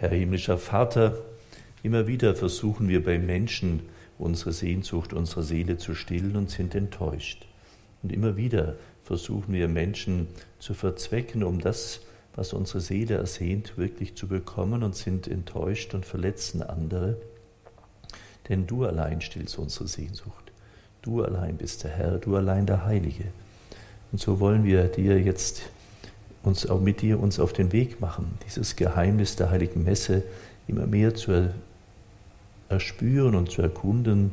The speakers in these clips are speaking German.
Herr himmlischer Vater, immer wieder versuchen wir bei Menschen unsere Sehnsucht, unsere Seele zu stillen und sind enttäuscht. Und immer wieder versuchen wir Menschen zu verzwecken, um das, was unsere Seele ersehnt, wirklich zu bekommen und sind enttäuscht und verletzen andere. Denn du allein stillst unsere Sehnsucht. Du allein bist der Herr, du allein der Heilige. Und so wollen wir dir jetzt uns auch mit dir uns auf den Weg machen, dieses Geheimnis der heiligen Messe immer mehr zu erspüren und zu erkunden,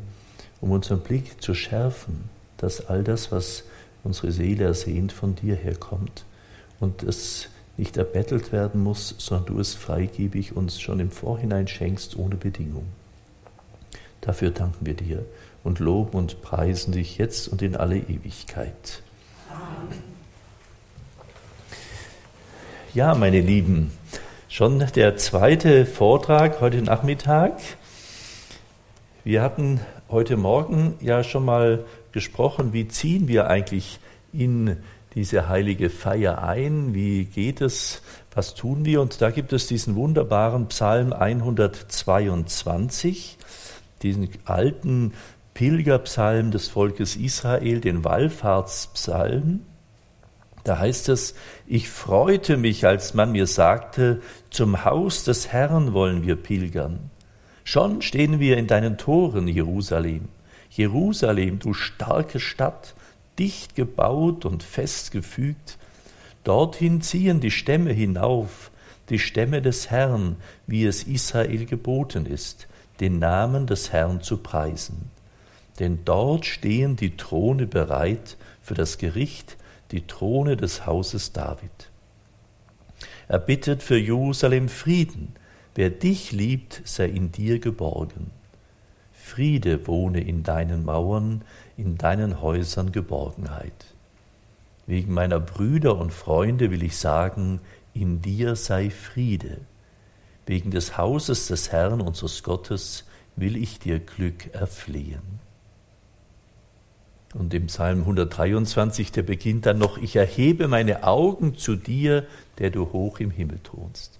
um unseren Blick zu schärfen, dass all das, was unsere Seele ersehnt, von dir herkommt und es nicht erbettelt werden muss, sondern du es freigebig uns schon im Vorhinein schenkst, ohne Bedingung. Dafür danken wir dir und loben und preisen dich jetzt und in alle Ewigkeit. Amen. Ja, meine Lieben, schon der zweite Vortrag heute Nachmittag. Wir hatten heute Morgen ja schon mal gesprochen, wie ziehen wir eigentlich in diese heilige Feier ein, wie geht es, was tun wir? Und da gibt es diesen wunderbaren Psalm 122, diesen alten Pilgerpsalm des Volkes Israel, den Wallfahrtspsalm. Da heißt es, ich freute mich, als man mir sagte, zum Haus des Herrn wollen wir pilgern. Schon stehen wir in deinen Toren, Jerusalem. Jerusalem, du starke Stadt, dicht gebaut und fest gefügt. Dorthin ziehen die Stämme hinauf, die Stämme des Herrn, wie es Israel geboten ist, den Namen des Herrn zu preisen. Denn dort stehen die Throne bereit für das Gericht, die Throne des Hauses David. Er bittet für Jerusalem Frieden. Wer dich liebt, sei in dir geborgen. Friede wohne in deinen Mauern, in deinen Häusern Geborgenheit. Wegen meiner Brüder und Freunde will ich sagen, in dir sei Friede. Wegen des Hauses des Herrn unseres Gottes will ich dir Glück erflehen. Und im Psalm 123, der beginnt dann noch, ich erhebe meine Augen zu dir, der du hoch im Himmel thronst.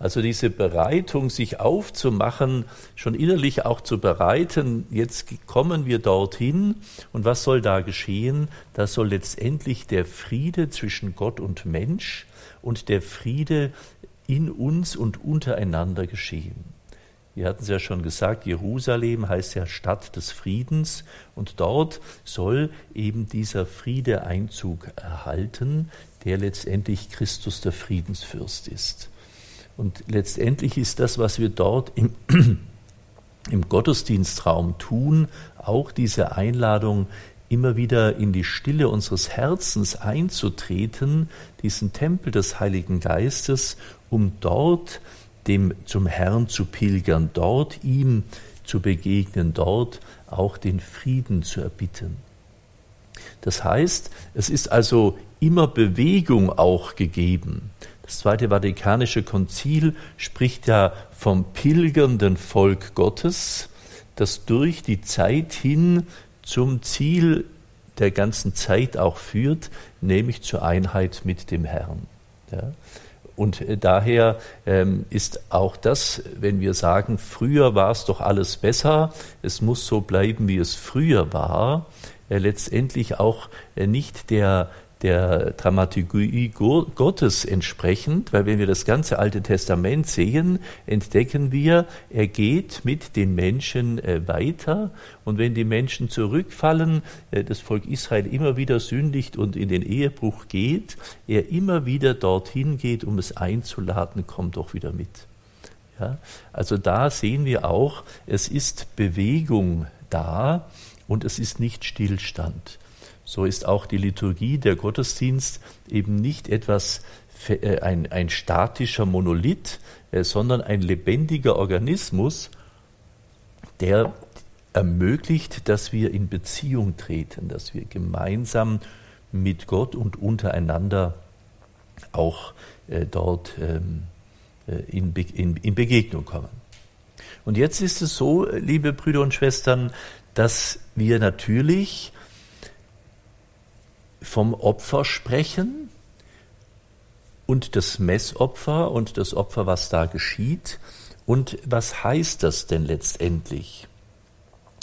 Also diese Bereitung, sich aufzumachen, schon innerlich auch zu bereiten, jetzt kommen wir dorthin und was soll da geschehen? Da soll letztendlich der Friede zwischen Gott und Mensch und der Friede in uns und untereinander geschehen. Wir hatten es ja schon gesagt, Jerusalem heißt ja Stadt des Friedens und dort soll eben dieser Friede Einzug erhalten, der letztendlich Christus der Friedensfürst ist. Und letztendlich ist das, was wir dort im, im Gottesdienstraum tun, auch diese Einladung, immer wieder in die Stille unseres Herzens einzutreten, diesen Tempel des Heiligen Geistes, um dort dem zum Herrn zu pilgern, dort ihm zu begegnen, dort auch den Frieden zu erbitten. Das heißt, es ist also immer Bewegung auch gegeben. Das Zweite Vatikanische Konzil spricht ja vom pilgernden Volk Gottes, das durch die Zeit hin zum Ziel der ganzen Zeit auch führt, nämlich zur Einheit mit dem Herrn. Ja. Und äh, daher ähm, ist auch das, wenn wir sagen, früher war es doch alles besser, es muss so bleiben, wie es früher war, äh, letztendlich auch äh, nicht der der Dramaturgie Gottes entsprechend, weil wenn wir das ganze Alte Testament sehen, entdecken wir, er geht mit den Menschen äh, weiter und wenn die Menschen zurückfallen, äh, das Volk Israel immer wieder sündigt und in den Ehebruch geht, er immer wieder dorthin geht, um es einzuladen, kommt doch wieder mit. Ja? Also da sehen wir auch, es ist Bewegung da und es ist nicht Stillstand. So ist auch die Liturgie, der Gottesdienst eben nicht etwas, äh, ein, ein statischer Monolith, äh, sondern ein lebendiger Organismus, der ermöglicht, dass wir in Beziehung treten, dass wir gemeinsam mit Gott und untereinander auch äh, dort ähm, in, in, in Begegnung kommen. Und jetzt ist es so, liebe Brüder und Schwestern, dass wir natürlich vom Opfer sprechen und das Messopfer und das Opfer, was da geschieht. Und was heißt das denn letztendlich?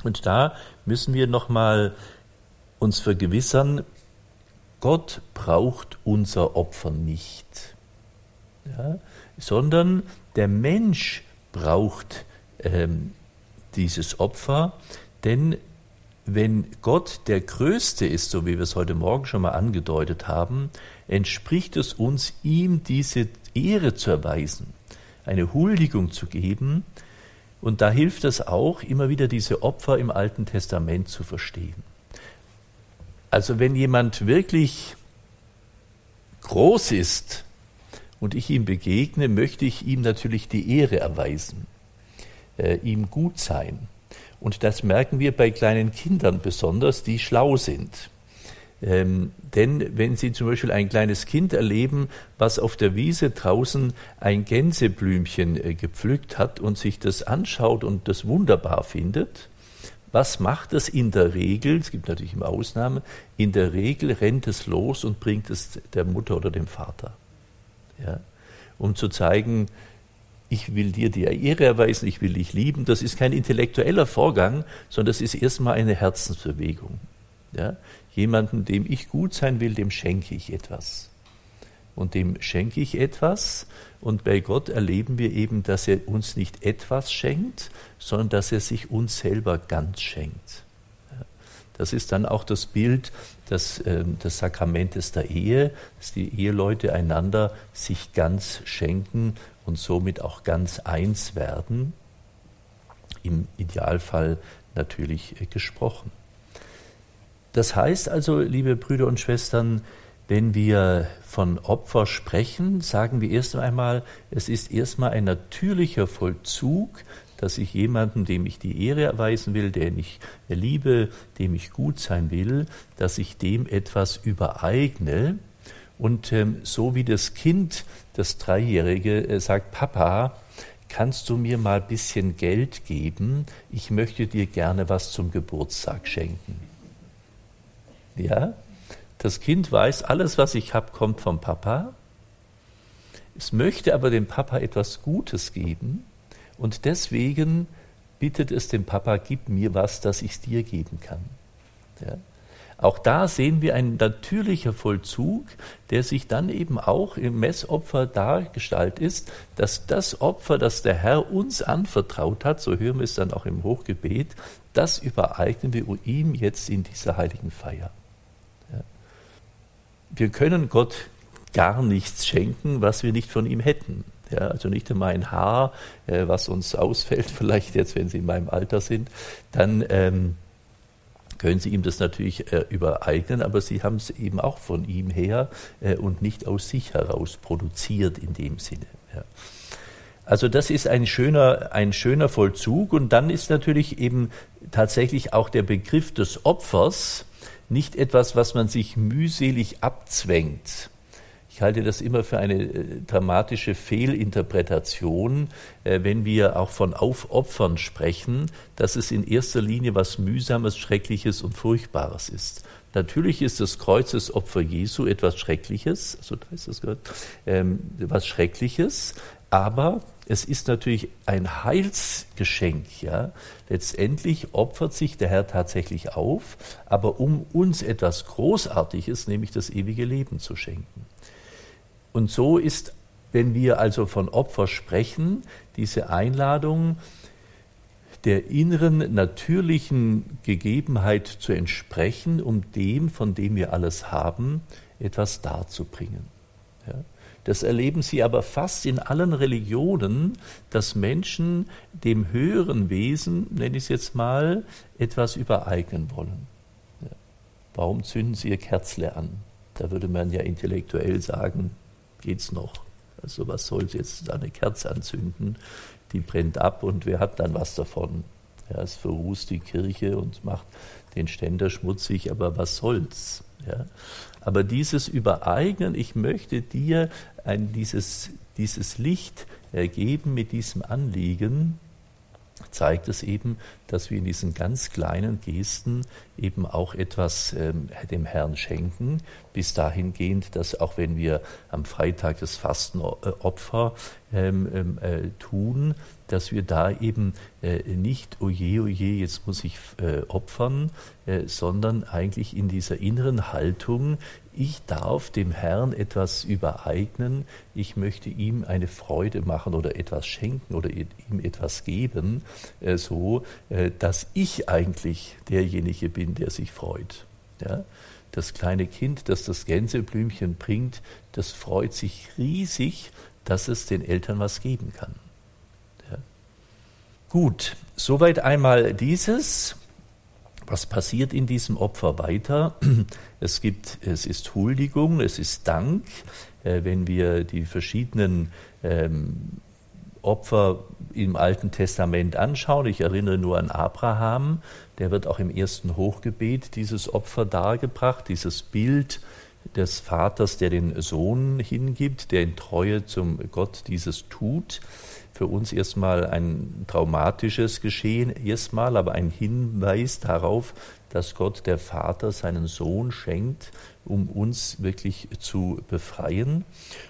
Und da müssen wir nochmal uns vergewissern, Gott braucht unser Opfer nicht, ja, sondern der Mensch braucht ähm, dieses Opfer, denn wenn Gott der Größte ist, so wie wir es heute Morgen schon mal angedeutet haben, entspricht es uns, ihm diese Ehre zu erweisen, eine Huldigung zu geben. Und da hilft es auch, immer wieder diese Opfer im Alten Testament zu verstehen. Also wenn jemand wirklich groß ist und ich ihm begegne, möchte ich ihm natürlich die Ehre erweisen, äh, ihm gut sein. Und das merken wir bei kleinen Kindern besonders, die schlau sind. Ähm, denn wenn Sie zum Beispiel ein kleines Kind erleben, was auf der Wiese draußen ein Gänseblümchen äh, gepflückt hat und sich das anschaut und das wunderbar findet, was macht es in der Regel? Es gibt natürlich immer Ausnahmen. In der Regel rennt es los und bringt es der Mutter oder dem Vater. Ja? Um zu zeigen, ich will dir die Ehre erweisen, ich will dich lieben. Das ist kein intellektueller Vorgang, sondern das ist erstmal eine Herzensbewegung. Ja? Jemanden, dem ich gut sein will, dem schenke ich etwas. Und dem schenke ich etwas. Und bei Gott erleben wir eben, dass er uns nicht etwas schenkt, sondern dass er sich uns selber ganz schenkt. Das ist dann auch das Bild des, äh, des Sakramentes der Ehe, dass die Eheleute einander sich ganz schenken und somit auch ganz eins werden, im Idealfall natürlich äh, gesprochen. Das heißt also, liebe Brüder und Schwestern, wenn wir von Opfer sprechen, sagen wir erst einmal, es ist erstmal ein natürlicher Vollzug, dass ich jemanden, dem ich die Ehre erweisen will, den ich liebe, dem ich gut sein will, dass ich dem etwas übereigne, und ähm, so wie das Kind, das Dreijährige, äh, sagt, Papa, kannst du mir mal ein bisschen Geld geben? Ich möchte dir gerne was zum Geburtstag schenken. Ja, das Kind weiß, alles, was ich habe, kommt vom Papa. Es möchte aber dem Papa etwas Gutes geben und deswegen bittet es dem Papa, gib mir was, das ich dir geben kann. Ja. Auch da sehen wir ein natürlicher Vollzug, der sich dann eben auch im Messopfer dargestalt ist, dass das Opfer, das der Herr uns anvertraut hat, so hören wir es dann auch im Hochgebet, das übereignen wir ihm jetzt in dieser heiligen Feier. Ja. Wir können Gott gar nichts schenken, was wir nicht von ihm hätten. Ja, also nicht einmal ein Haar, äh, was uns ausfällt, vielleicht jetzt, wenn Sie in meinem Alter sind, dann ähm, können Sie ihm das natürlich äh, übereignen, aber Sie haben es eben auch von ihm her äh, und nicht aus sich heraus produziert in dem Sinne. Ja. Also das ist ein schöner, ein schöner Vollzug und dann ist natürlich eben tatsächlich auch der Begriff des Opfers nicht etwas, was man sich mühselig abzwängt. Ich halte das immer für eine äh, dramatische Fehlinterpretation, äh, wenn wir auch von Aufopfern sprechen, dass es in erster Linie was Mühsames, Schreckliches und Furchtbares ist. Natürlich ist das Kreuzesopfer Jesu etwas Schreckliches, so heißt das gehört, ähm, was Schreckliches, aber es ist natürlich ein Heilsgeschenk, ja. Letztendlich opfert sich der Herr tatsächlich auf, aber um uns etwas Großartiges, nämlich das ewige Leben zu schenken. Und so ist, wenn wir also von Opfer sprechen, diese Einladung der inneren natürlichen Gegebenheit zu entsprechen, um dem, von dem wir alles haben, etwas darzubringen. Ja? Das erleben Sie aber fast in allen Religionen, dass Menschen dem höheren Wesen, nenne ich es jetzt mal, etwas übereignen wollen. Ja. Warum zünden Sie Ihr Kerzle an? Da würde man ja intellektuell sagen, geht's noch. Also was soll jetzt eine Kerze anzünden? Die brennt ab und wer hat dann was davon? Ja, es verrußt die Kirche und macht den Ständer schmutzig, aber was soll's? Ja? Aber dieses Übereignen, ich möchte dir ein, dieses, dieses Licht ergeben mit diesem Anliegen, zeigt es eben, dass wir in diesen ganz kleinen Gesten eben auch etwas ähm, dem Herrn schenken, bis dahingehend, dass auch wenn wir am Freitag das Fastenopfer ähm, ähm, äh, tun, dass wir da eben äh, nicht, oje, oje, jetzt muss ich äh, opfern, äh, sondern eigentlich in dieser inneren Haltung, ich darf dem Herrn etwas übereignen, ich möchte ihm eine Freude machen oder etwas schenken oder ihm etwas geben, äh, so äh, dass ich eigentlich derjenige bin, der sich freut. Ja? Das kleine Kind, das das Gänseblümchen bringt, das freut sich riesig, dass es den Eltern was geben kann. Ja? Gut, soweit einmal dieses. Was passiert in diesem Opfer weiter? Es gibt, es ist Huldigung, es ist Dank. Äh, wenn wir die verschiedenen ähm, Opfer im Alten Testament anschauen, ich erinnere nur an Abraham, der wird auch im ersten Hochgebet dieses Opfer dargebracht, dieses Bild des Vaters, der den Sohn hingibt, der in Treue zum Gott dieses tut für uns erstmal ein traumatisches Geschehen, erstmal, aber ein Hinweis darauf, dass Gott der Vater seinen Sohn schenkt, um uns wirklich zu befreien.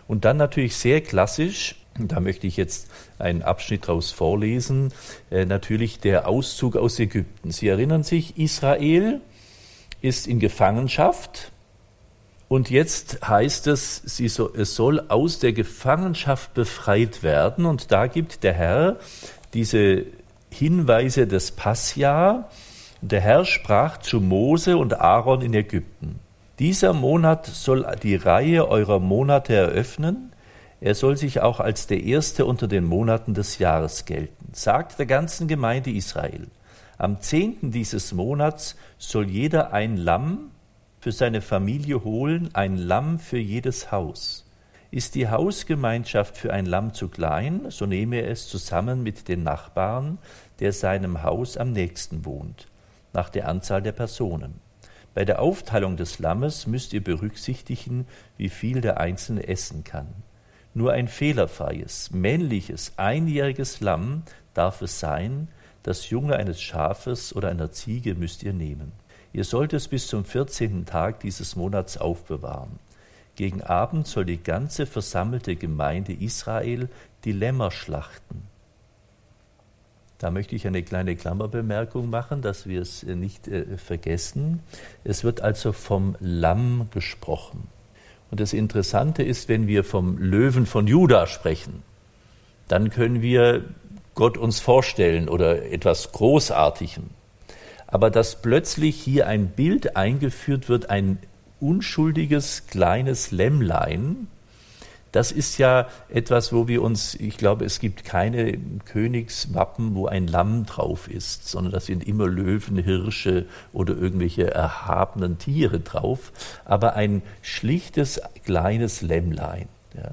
Und dann natürlich sehr klassisch, da möchte ich jetzt einen Abschnitt daraus vorlesen, äh, natürlich der Auszug aus Ägypten. Sie erinnern sich, Israel ist in Gefangenschaft und jetzt heißt es, so, es soll aus der Gefangenschaft befreit werden. Und da gibt der Herr diese Hinweise des Passjahr. Der Herr sprach zu Mose und Aaron in Ägypten. Dieser Monat soll die Reihe eurer Monate eröffnen. Er soll sich auch als der erste unter den Monaten des Jahres gelten. Sagt der ganzen Gemeinde Israel. Am zehnten dieses Monats soll jeder ein Lamm für seine Familie holen, ein Lamm für jedes Haus. Ist die Hausgemeinschaft für ein Lamm zu klein, so nehme er es zusammen mit den Nachbarn, der seinem Haus am nächsten wohnt, nach der Anzahl der Personen. Bei der Aufteilung des Lammes müsst ihr berücksichtigen, wie viel der Einzelne essen kann. Nur ein fehlerfreies, männliches, einjähriges Lamm darf es sein, das Junge eines Schafes oder einer Ziege müsst ihr nehmen. Ihr sollt es bis zum vierzehnten Tag dieses Monats aufbewahren. Gegen Abend soll die ganze versammelte Gemeinde Israel die Lämmer schlachten. Da möchte ich eine kleine Klammerbemerkung machen, dass wir es nicht äh, vergessen. Es wird also vom Lamm gesprochen. Und das Interessante ist, wenn wir vom Löwen von Juda sprechen, dann können wir Gott uns vorstellen oder etwas Großartigem aber dass plötzlich hier ein Bild eingeführt wird, ein unschuldiges kleines Lämmlein, das ist ja etwas, wo wir uns, ich glaube, es gibt keine Königswappen, wo ein Lamm drauf ist, sondern das sind immer Löwen, Hirsche oder irgendwelche erhabenen Tiere drauf, aber ein schlichtes kleines Lämmlein. Ja.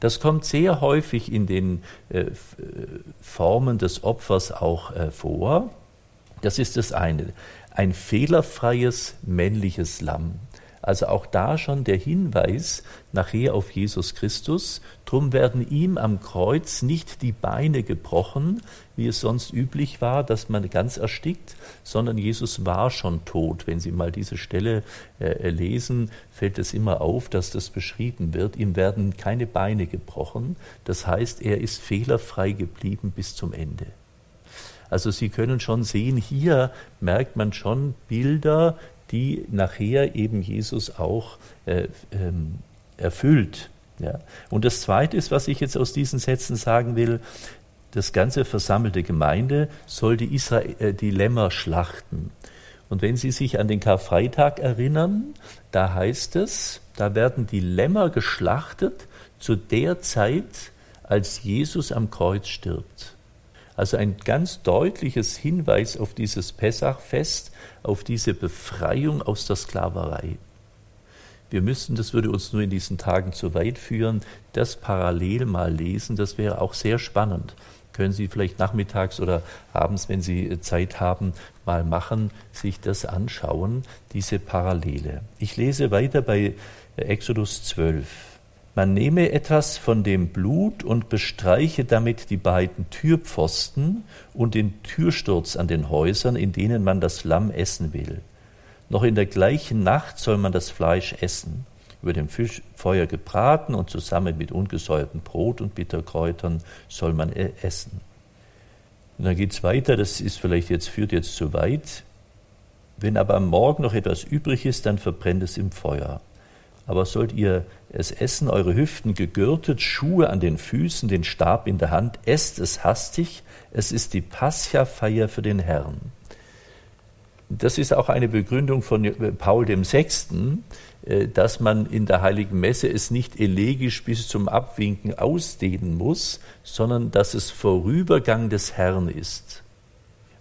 Das kommt sehr häufig in den äh, Formen des Opfers auch äh, vor. Das ist das eine. Ein fehlerfreies männliches Lamm. Also auch da schon der Hinweis nachher auf Jesus Christus. Drum werden ihm am Kreuz nicht die Beine gebrochen, wie es sonst üblich war, dass man ganz erstickt, sondern Jesus war schon tot. Wenn Sie mal diese Stelle äh, lesen, fällt es immer auf, dass das beschrieben wird. Ihm werden keine Beine gebrochen. Das heißt, er ist fehlerfrei geblieben bis zum Ende. Also Sie können schon sehen, hier merkt man schon Bilder, die nachher eben Jesus auch äh, ähm, erfüllt. Ja. Und das Zweite ist, was ich jetzt aus diesen Sätzen sagen will, das ganze versammelte Gemeinde soll die, Israel, äh, die Lämmer schlachten. Und wenn Sie sich an den Karfreitag erinnern, da heißt es, da werden die Lämmer geschlachtet zu der Zeit, als Jesus am Kreuz stirbt. Also ein ganz deutliches Hinweis auf dieses Pessachfest, auf diese Befreiung aus der Sklaverei. Wir müssten, das würde uns nur in diesen Tagen zu weit führen, das parallel mal lesen, das wäre auch sehr spannend. Können Sie vielleicht nachmittags oder abends, wenn Sie Zeit haben, mal machen, sich das anschauen, diese Parallele. Ich lese weiter bei Exodus 12. man nehme etwas von dem Blut und bestreiche damit die beiden Türpfosten und den Türsturz an den Häusern, in denen man das Lamm essen will. Noch in der gleichen Nacht soll man das Fleisch essen, über dem Fischfeuer gebraten und zusammen mit ungesäuertem Brot und Bitterkräutern soll man essen. Und dann geht es weiter, das ist vielleicht jetzt, führt jetzt zu weit. Wenn aber am Morgen noch etwas übrig ist, dann verbrennt es im Feuer. Aber sollt ihr es essen, eure Hüften gegürtet, Schuhe an den Füßen, den Stab in der Hand, esst es hastig, es ist die Pascha-Feier für den Herrn. Das ist auch eine Begründung von Paul VI., äh, dass man in der Heiligen Messe es nicht elegisch bis zum Abwinken ausdehnen muss, sondern dass es Vorübergang des Herrn ist.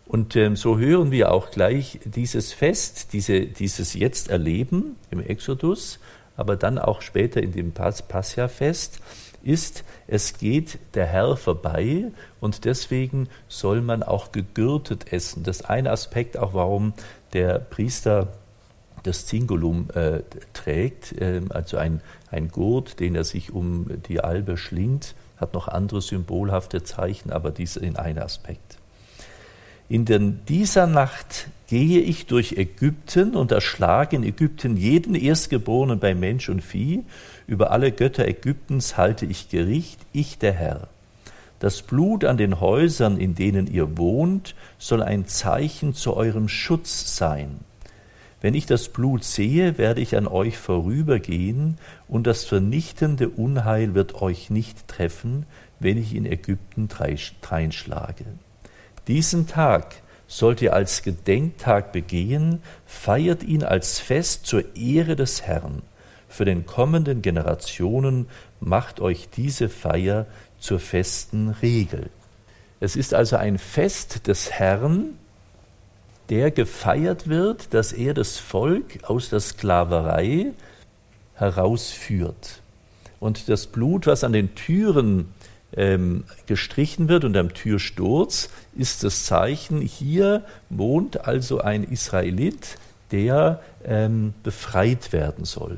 Und ähm, so hören wir auch gleich dieses Fest, diese, dieses Jetzt erleben im Exodus, aber dann auch später in dem Pascha-Fest, ist, es geht der Herr vorbei und deswegen soll man auch gegürtet essen. Das ist ein Aspekt auch, warum der Priester das Zingulum äh, trägt, äh, also ein, ein Gurt, den er sich um die Albe schlingt, hat noch andere symbolhafte Zeichen, aber dies in ein Aspekt. In dieser Nacht gehe ich durch Ägypten und erschlage in Ägypten jeden Erstgeborenen bei Mensch und Vieh. Über alle Götter Ägyptens halte ich Gericht, ich der Herr. Das Blut an den Häusern, in denen ihr wohnt, soll ein Zeichen zu eurem Schutz sein. Wenn ich das Blut sehe, werde ich an euch vorübergehen, und das vernichtende Unheil wird euch nicht treffen, wenn ich in Ägypten dreinschlage. Diesen Tag sollt ihr als Gedenktag begehen, feiert ihn als Fest zur Ehre des Herrn. Für den kommenden Generationen macht euch diese Feier zur festen Regel. Es ist also ein Fest des Herrn, der gefeiert wird, dass er das Volk aus der Sklaverei herausführt. Und das Blut, was an den Türen ähm, gestrichen wird und am Türsturz ist das Zeichen, hier wohnt also ein Israelit, der ähm, befreit werden soll.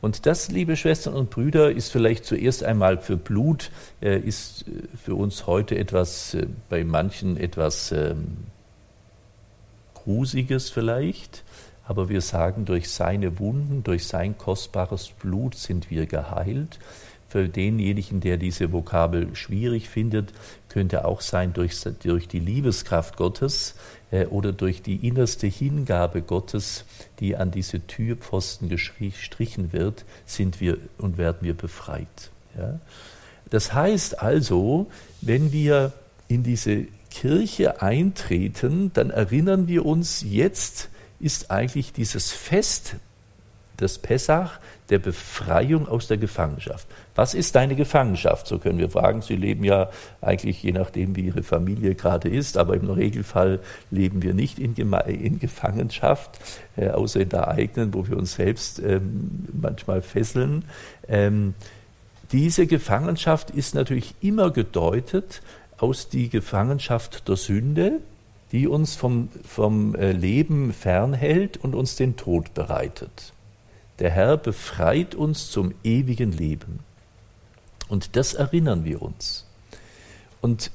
Und das, liebe Schwestern und Brüder, ist vielleicht zuerst einmal für Blut, äh, ist äh, für uns heute etwas, äh, bei manchen etwas ähm, Grusiges vielleicht. Aber wir sagen, durch seine Wunden, durch sein kostbares Blut sind wir geheilt. Für denjenigen, der diese Vokabel schwierig findet, könnte auch sein durch, durch die Liebeskraft Gottes äh, oder durch die innerste Hingabe Gottes, die an diese Türpfosten gestrichen wird, sind wir und werden wir befreit. Ja? Das heißt also, wenn wir in diese Kirche eintreten, dann erinnern wir uns, jetzt ist eigentlich dieses Fest des Pessach der Befreiung aus der Gefangenschaft. Was ist deine Gefangenschaft? So können wir fragen. Sie leben ja eigentlich je nachdem, wie Ihre Familie gerade ist, aber im Regelfall leben wir nicht in, in Gefangenschaft, äh, außer in der eigenen, wo wir uns selbst ähm, manchmal fesseln. Ähm, diese Gefangenschaft ist natürlich immer gedeutet aus die Gefangenschaft der Sünde, die uns vom, vom äh, Leben fernhält und uns den Tod bereitet. Der Herr befreit uns zum ewigen Leben. Und das erinnern wir uns. Und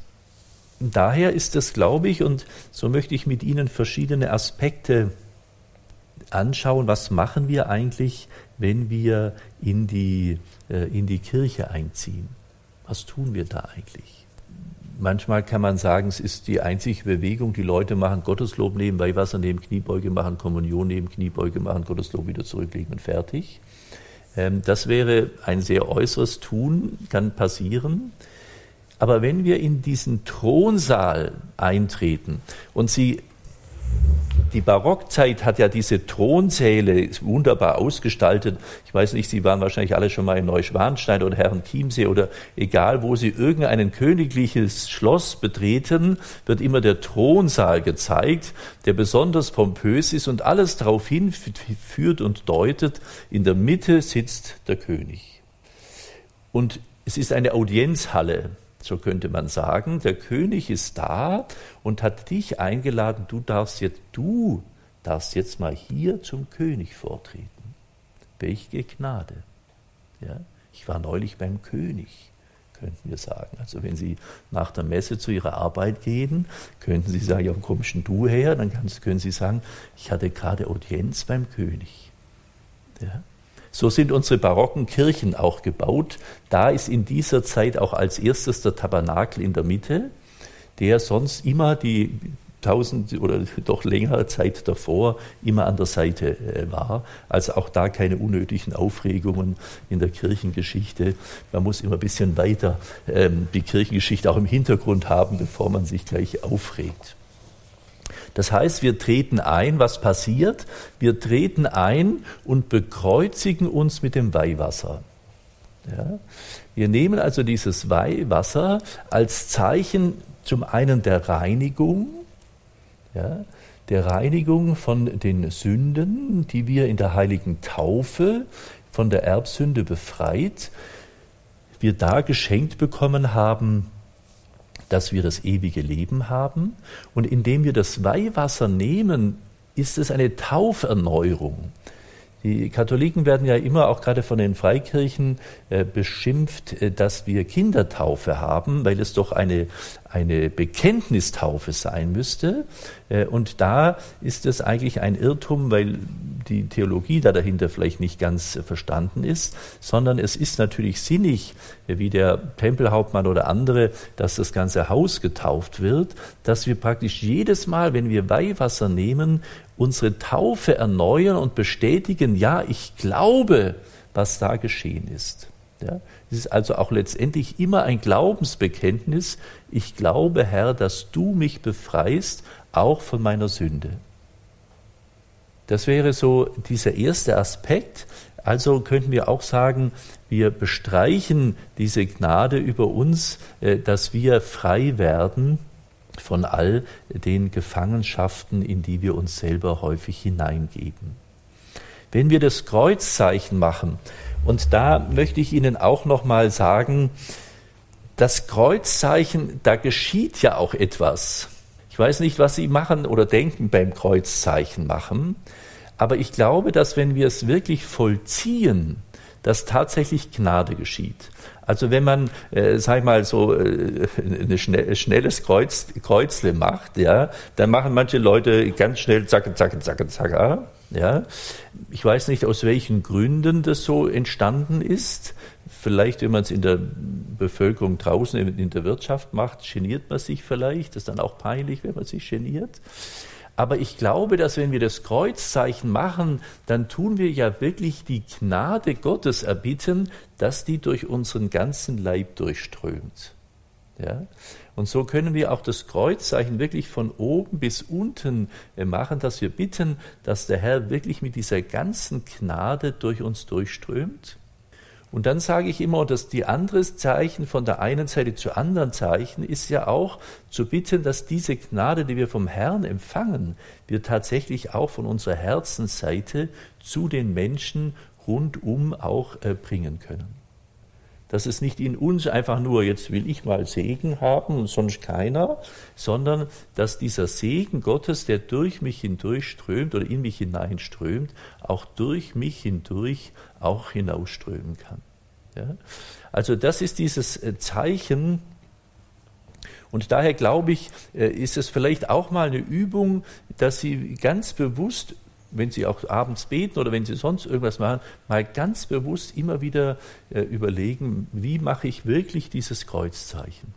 daher ist es, glaube ich, und so möchte ich mit Ihnen verschiedene Aspekte anschauen, was machen wir eigentlich, wenn wir in die, äh, in die Kirche einziehen? Was tun wir da eigentlich? Manchmal kann man sagen, es ist die einzige Bewegung, die Leute machen Gotteslob nehmen, Weihwasser neben Kniebeuge machen, Kommunion neben Kniebeuge machen, Gotteslob wieder zurücklegen und fertig. Ähm, das wäre ein sehr äußeres Tun, kann passieren. Aber wenn wir in diesen Thronsaal eintreten und Sie die Barockzeit hat ja diese Thronsäle wunderbar ausgestaltet. Ich weiß nicht, Sie waren wahrscheinlich alle schon mal in Neuschwanstein oder Herren Chiemsee oder egal, wo Sie irgendein königliches Schloss betreten, wird immer der Thronsaal gezeigt, der besonders pompös ist und alles darauf hinführt und deutet, in der Mitte sitzt der König. Und es ist eine Audienzhalle. So könnte man sagen, der König ist da und hat dich eingeladen, du darfst jetzt, du darfst jetzt mal hier zum König vortreten. Welche Gnade. Ja? Ich war neulich beim König, könnten wir sagen. Also wenn Sie nach der Messe zu Ihrer Arbeit gehen, könnten Sie sagen, ja, wo kommst denn du her? Dann können Sie sagen, ich hatte gerade Audienz beim König. Ja? So sind unsere barocken Kirchen auch gebaut. Da ist in dieser Zeit auch als erstes der Tabernakel in der Mitte, der sonst immer die tausend oder doch längere Zeit davor immer an der Seite äh, war. Also auch da keine unnötigen Aufregungen in der Kirchengeschichte. Man muss immer ein bisschen weiter ähm, die Kirchengeschichte auch im Hintergrund haben, bevor man sich gleich aufregt. Das heißt, wir treten ein, was passiert? Wir treten ein und bekreuzigen uns mit dem Weihwasser. Ja? Wir nehmen also dieses Weihwasser als Zeichen zum einen der Reinigung, ja, der Reinigung von den Sünden, die wir in der heiligen Taufe von der Erbsünde befreit, wir da geschenkt bekommen haben dass wir das ewige Leben haben. Und indem wir das Weihwasser nehmen, ist es eine Tauferneuerung. Die Katholiken werden ja immer auch gerade von den Freikirchen äh, beschimpft, äh, dass wir Kindertaufe haben, weil es doch eine, eine Bekenntnistaufe sein müsste. Äh, und da ist es eigentlich ein Irrtum, weil die Theologie da dahinter vielleicht nicht ganz verstanden ist, sondern es ist natürlich sinnig, wie der Tempelhauptmann oder andere, dass das ganze Haus getauft wird, dass wir praktisch jedes Mal, wenn wir Weihwasser nehmen, unsere Taufe erneuern und bestätigen, ja, ich glaube, was da geschehen ist. Ja, es ist also auch letztendlich immer ein Glaubensbekenntnis. Ich glaube, Herr, dass du mich befreist, auch von meiner Sünde. Das wäre so dieser erste Aspekt. Also könnten wir auch sagen, wir bestreichen diese Gnade über uns, äh, dass wir frei werden von all den Gefangenschaften, in die wir uns selber häufig hineingeben. Wenn wir das Kreuzzeichen machen, und da möchte ich Ihnen auch noch mal sagen, das Kreuzzeichen, da geschieht ja auch etwas. Ich weiß nicht, was Sie machen oder denken beim Kreuzzeichen machen, aber ich glaube, dass wenn wir es wirklich vollziehen, dass tatsächlich Gnade geschieht. Also wenn man, äh, sag ich mal, so äh, ein schnell, schnelles Kreuz, Kreuzle macht, ja, dann machen manche Leute ganz schnell zack, zack, zack, zack, ja. Ich weiß nicht, aus welchen Gründen das so entstanden ist. Vielleicht, wenn man es in der Bevölkerung draußen in der Wirtschaft macht, geniert man sich vielleicht. Das ist dann auch peinlich, wenn man sich geniert. Aber ich glaube, dass wenn wir das Kreuzzeichen machen, dann tun wir ja wirklich die Gnade Gottes erbitten, dass die durch unseren ganzen Leib durchströmt. Ja? Und so können wir auch das Kreuzzeichen wirklich von oben bis unten äh, machen, dass wir bitten, dass der Herr wirklich mit dieser ganzen Gnade durch uns durchströmt und dann sage ich immer, dass die andere Zeichen von der einen Seite zu anderen Zeichen ist ja auch zu bitten, dass diese Gnade, die wir vom Herrn empfangen, wir tatsächlich auch von unserer Herzensseite zu den Menschen rundum auch äh, bringen können dass es nicht in uns einfach nur, jetzt will ich mal Segen haben und sonst keiner, sondern dass dieser Segen Gottes, der durch mich hindurch strömt oder in mich hineinströmt, auch durch mich hindurch auch hinausströmen kann. Ja? Also das ist dieses äh, Zeichen, und daher glaube ich, äh, ist es vielleicht auch mal eine Übung, dass Sie ganz bewusst wenn Sie auch abends beten oder wenn Sie sonst irgendwas machen, mal ganz bewusst immer wieder äh, überlegen, wie mache ich wirklich dieses Kreuzzeichen?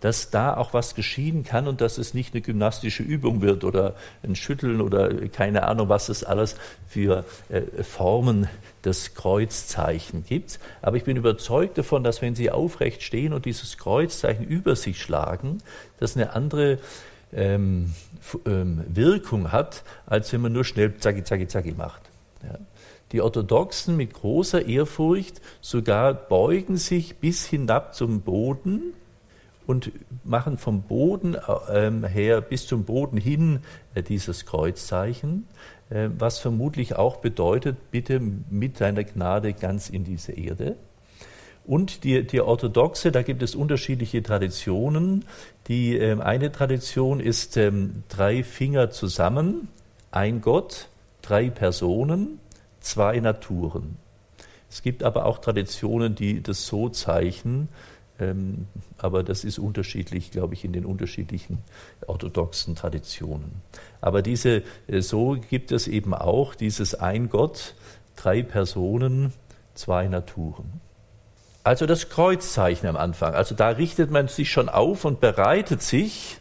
Dass da auch was geschehen kann und dass es nicht eine gymnastische Übung wird oder ein Schütteln oder keine Ahnung, was es alles für äh, Formen des Kreuzzeichen gibt. Aber ich bin überzeugt davon, dass wenn Sie aufrecht stehen und dieses Kreuzzeichen über sich schlagen, das eine andere ähm, ähm, Wirkung hat, als wenn man nur schnell zacki, zacki, zacki macht. Ja. Die Orthodoxen mit großer Ehrfurcht sogar beugen sich bis hinab zum Boden und machen vom Boden ähm, her bis zum Boden hin äh, dieses Kreuzzeichen, äh, was vermutlich auch bedeutet, bitte mit deiner Gnade ganz in diese Erde. Und die, die Orthodoxe, da gibt es unterschiedliche Traditionen. Die ähm, eine Tradition ist ähm, drei Finger zusammen, ein Gott, drei Personen, zwei Naturen. Es gibt aber auch Traditionen, die das so zeichnen, ähm, aber das ist unterschiedlich, glaube ich, in den unterschiedlichen orthodoxen Traditionen. Aber diese, äh, so gibt es eben auch dieses ein Gott, drei Personen, zwei Naturen. Also das Kreuzzeichen am Anfang. Also da richtet man sich schon auf und bereitet sich.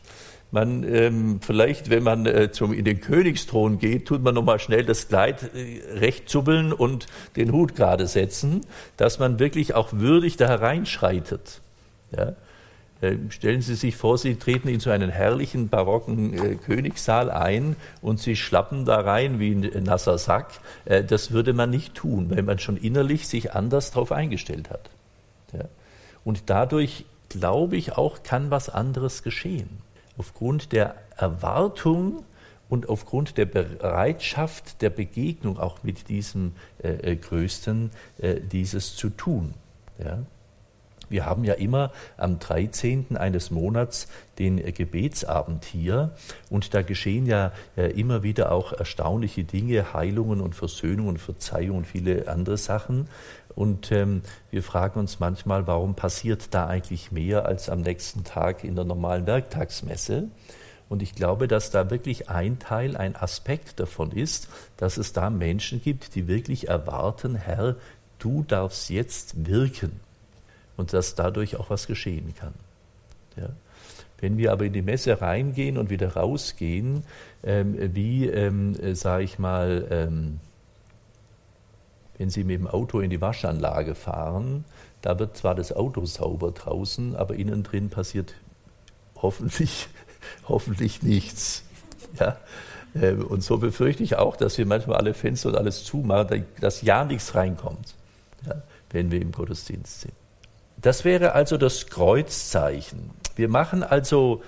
Man ähm, vielleicht, wenn man äh, zum in den Königsthron geht, tut man nochmal schnell das Kleid äh, recht zubbeln und den Hut gerade setzen, dass man wirklich auch würdig da hereinschreitet. Ja? Äh, stellen Sie sich vor, Sie treten in so einen herrlichen barocken äh, Königssaal ein und Sie schlappen da rein wie ein nasser Sack. Äh, das würde man nicht tun, weil man schon innerlich sich anders darauf eingestellt hat. Ja? Und dadurch, glaube ich, auch kann was anderes geschehen. Aufgrund der Erwartung und aufgrund der Bereitschaft der Begegnung auch mit diesem äh, Größten, äh, dieses zu tun. Ja? Wir haben ja immer am 13. eines Monats den Gebetsabend hier und da geschehen ja äh, immer wieder auch erstaunliche Dinge, Heilungen und Versöhnung und Verzeihung und viele andere Sachen. Und ähm, wir fragen uns manchmal, warum passiert da eigentlich mehr als am nächsten Tag in der normalen Werktagsmesse? Und ich glaube, dass da wirklich ein Teil, ein Aspekt davon ist, dass es da Menschen gibt, die wirklich erwarten, Herr, du darfst jetzt wirken und dass dadurch auch was geschehen kann. Ja. Wenn wir aber in die Messe reingehen und wieder rausgehen, ähm, wie, ähm, äh, sage ich mal, ähm, wenn Sie mit dem Auto in die Waschanlage fahren, da wird zwar das Auto sauber draußen, aber innen drin passiert hoffentlich, hoffentlich nichts. Ja? Ähm, und so befürchte ich auch, dass wir manchmal alle Fenster und alles zumachen, dass ja nichts reinkommt, ja, wenn wir im Gottesdienst sind. Das wäre also das Kreuzzeichen. Wir machen also,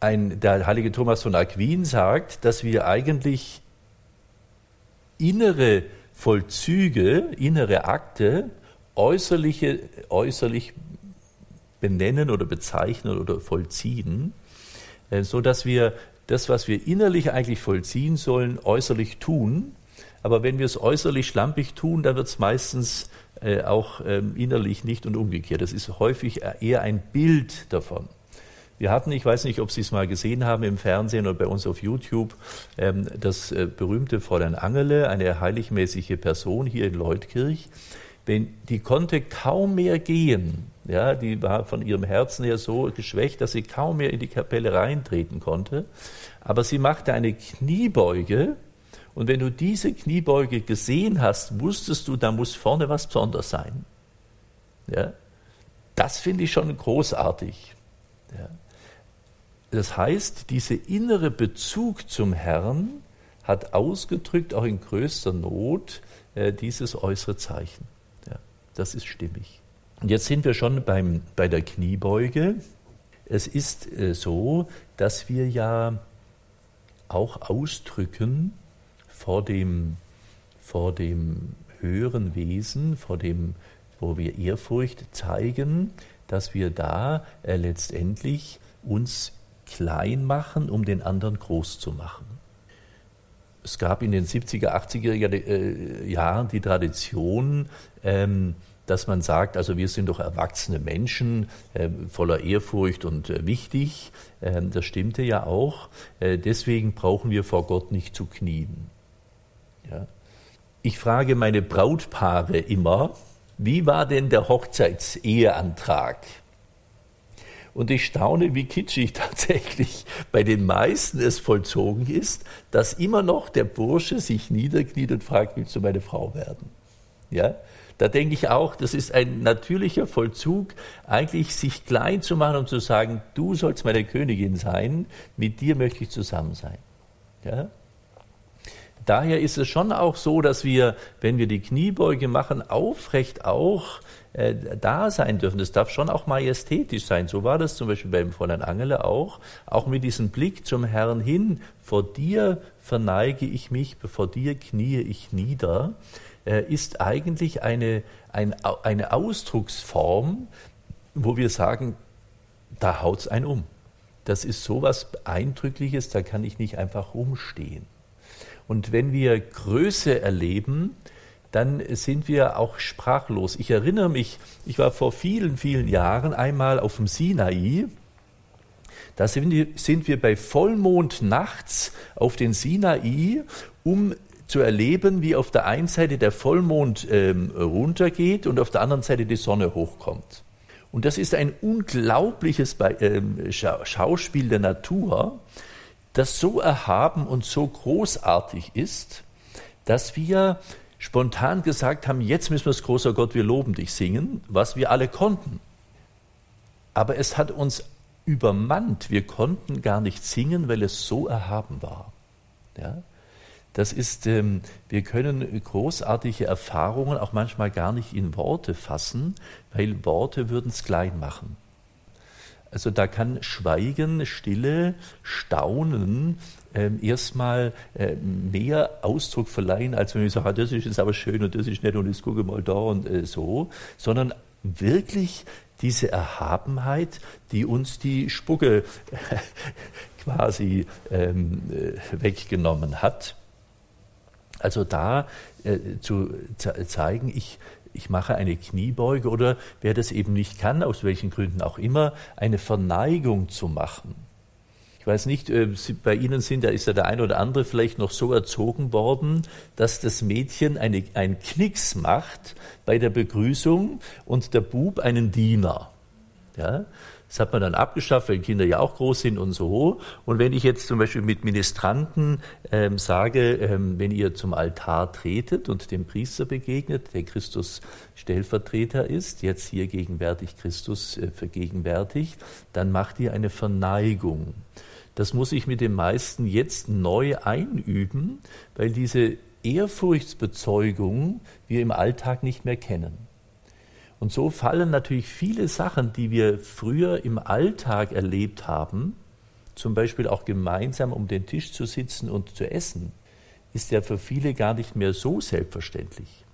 ein, der heilige Thomas von Aquin sagt, dass wir eigentlich innere Vollzüge, innere Akte äußerliche, äußerlich benennen oder bezeichnen oder vollziehen, äh, so dass wir das, was wir innerlich eigentlich vollziehen sollen, äußerlich tun. Aber wenn wir es äußerlich schlampig tun, dann wird es meistens äh, auch ähm, innerlich nicht und umgekehrt. Das ist häufig eher ein Bild davon. Wir hatten, ich weiß nicht, ob Sie es mal gesehen haben im Fernsehen oder bei uns auf YouTube, ähm, das äh, berühmte Fräulein Angele, eine heiligmäßige Person hier in Leutkirch. Wenn, die konnte kaum mehr gehen. Ja, die war von ihrem Herzen her so geschwächt, dass sie kaum mehr in die Kapelle reintreten konnte. Aber sie machte eine Kniebeuge und wenn du diese Kniebeuge gesehen hast, wusstest du, da muss vorne was Besonderes sein. Ja? Das finde ich schon großartig. Ja? Das heißt, dieser innere Bezug zum Herrn hat ausgedrückt, auch in größter Not, äh, dieses äußere Zeichen. Ja, das ist stimmig. Und jetzt sind wir schon beim, bei der Kniebeuge. Es ist äh, so, dass wir ja auch ausdrücken, vor dem, vor dem höheren Wesen, vor dem, wo wir Ehrfurcht zeigen, dass wir da äh, letztendlich uns klein machen, um den anderen groß zu machen. Es gab in den 70er, 80er äh, Jahren die Tradition, ähm, dass man sagt, also wir sind doch erwachsene Menschen, äh, voller Ehrfurcht und äh, wichtig. Ähm, das stimmte ja auch. Deswegen brauchen wir vor Gott nicht zu knien. Ich frage meine Brautpaare immer, wie war denn der Hochzeitseheantrag? Und ich staune, wie kitschig tatsächlich bei den meisten es vollzogen ist, dass immer noch der Bursche sich niederkniet und fragt, willst du meine Frau werden? Ja? Da denke ich auch, das ist ein natürlicher Vollzug, eigentlich sich klein zu machen und zu sagen, du sollst meine Königin sein, mit dir möchte ich zusammen sein. Ja? Daher ist es schon auch so, dass wir, wenn wir die Kniebeuge machen, aufrecht auch äh, da sein dürfen. Das darf schon auch majestätisch sein. So war das zum Beispiel beim Fräulein Angele auch. Auch mit diesem Blick zum Herrn hin. Vor dir verneige ich mich, vor dir kniee ich nieder, äh, ist eigentlich eine, ein, eine Ausdrucksform, wo wir sagen, da haut's ein um. Das ist so was Eindrückliches, da kann ich nicht einfach rumstehen. Und wenn wir Größe erleben, dann sind wir auch sprachlos. Ich erinnere mich, ich war vor vielen, vielen Jahren einmal auf dem Sinai. Da sind wir bei Vollmond nachts auf den Sinai, um zu erleben, wie auf der einen Seite der Vollmond ähm, runtergeht und auf der anderen Seite die Sonne hochkommt. Und das ist ein unglaubliches ähm, Schauspiel der Natur, das so erhaben und so großartig ist, dass wir spontan gesagt haben, jetzt müssen wir es großer Gott, wir loben dich singen, was wir alle konnten. Aber es hat uns übermannt, wir konnten gar nicht singen, weil es so erhaben war. Ja? Das ist, ähm, wir können großartige Erfahrungen auch manchmal gar nicht in Worte fassen, weil Worte würden es klein machen. Also da kann Schweigen, Stille, Staunen ähm, erstmal äh, mehr Ausdruck verleihen, als wenn ich sage, ah, das ist aber schön und das ist nett und jetzt gucke mal da und äh, so, sondern wirklich diese Erhabenheit, die uns die Spucke quasi ähm, äh, weggenommen hat. Also da zu zeigen, ich, ich mache eine Kniebeuge oder wer das eben nicht kann, aus welchen Gründen auch immer, eine Verneigung zu machen. Ich weiß nicht, äh, bei Ihnen sind, da ist ja der ein oder andere vielleicht noch so erzogen worden, dass das Mädchen eine, einen Knicks macht bei der Begrüßung und der Bub einen Diener. Ja? Das hat man dann abgeschafft, weil Kinder ja auch groß sind und so. Und wenn ich jetzt zum Beispiel mit Ministranten ähm, sage, ähm, wenn ihr zum Altar tretet und dem Priester begegnet, der Christus Stellvertreter ist, jetzt hier gegenwärtig Christus äh, vergegenwärtigt, dann macht ihr eine Verneigung. Das muss ich mit den meisten jetzt neu einüben, weil diese Ehrfurchtsbezeugung wir im Alltag nicht mehr kennen. Und so fallen natürlich viele Sachen, die wir früher im Alltag erlebt haben, zum Beispiel auch gemeinsam um den Tisch zu sitzen und zu essen, ist ja für viele gar nicht mehr so selbstverständlich.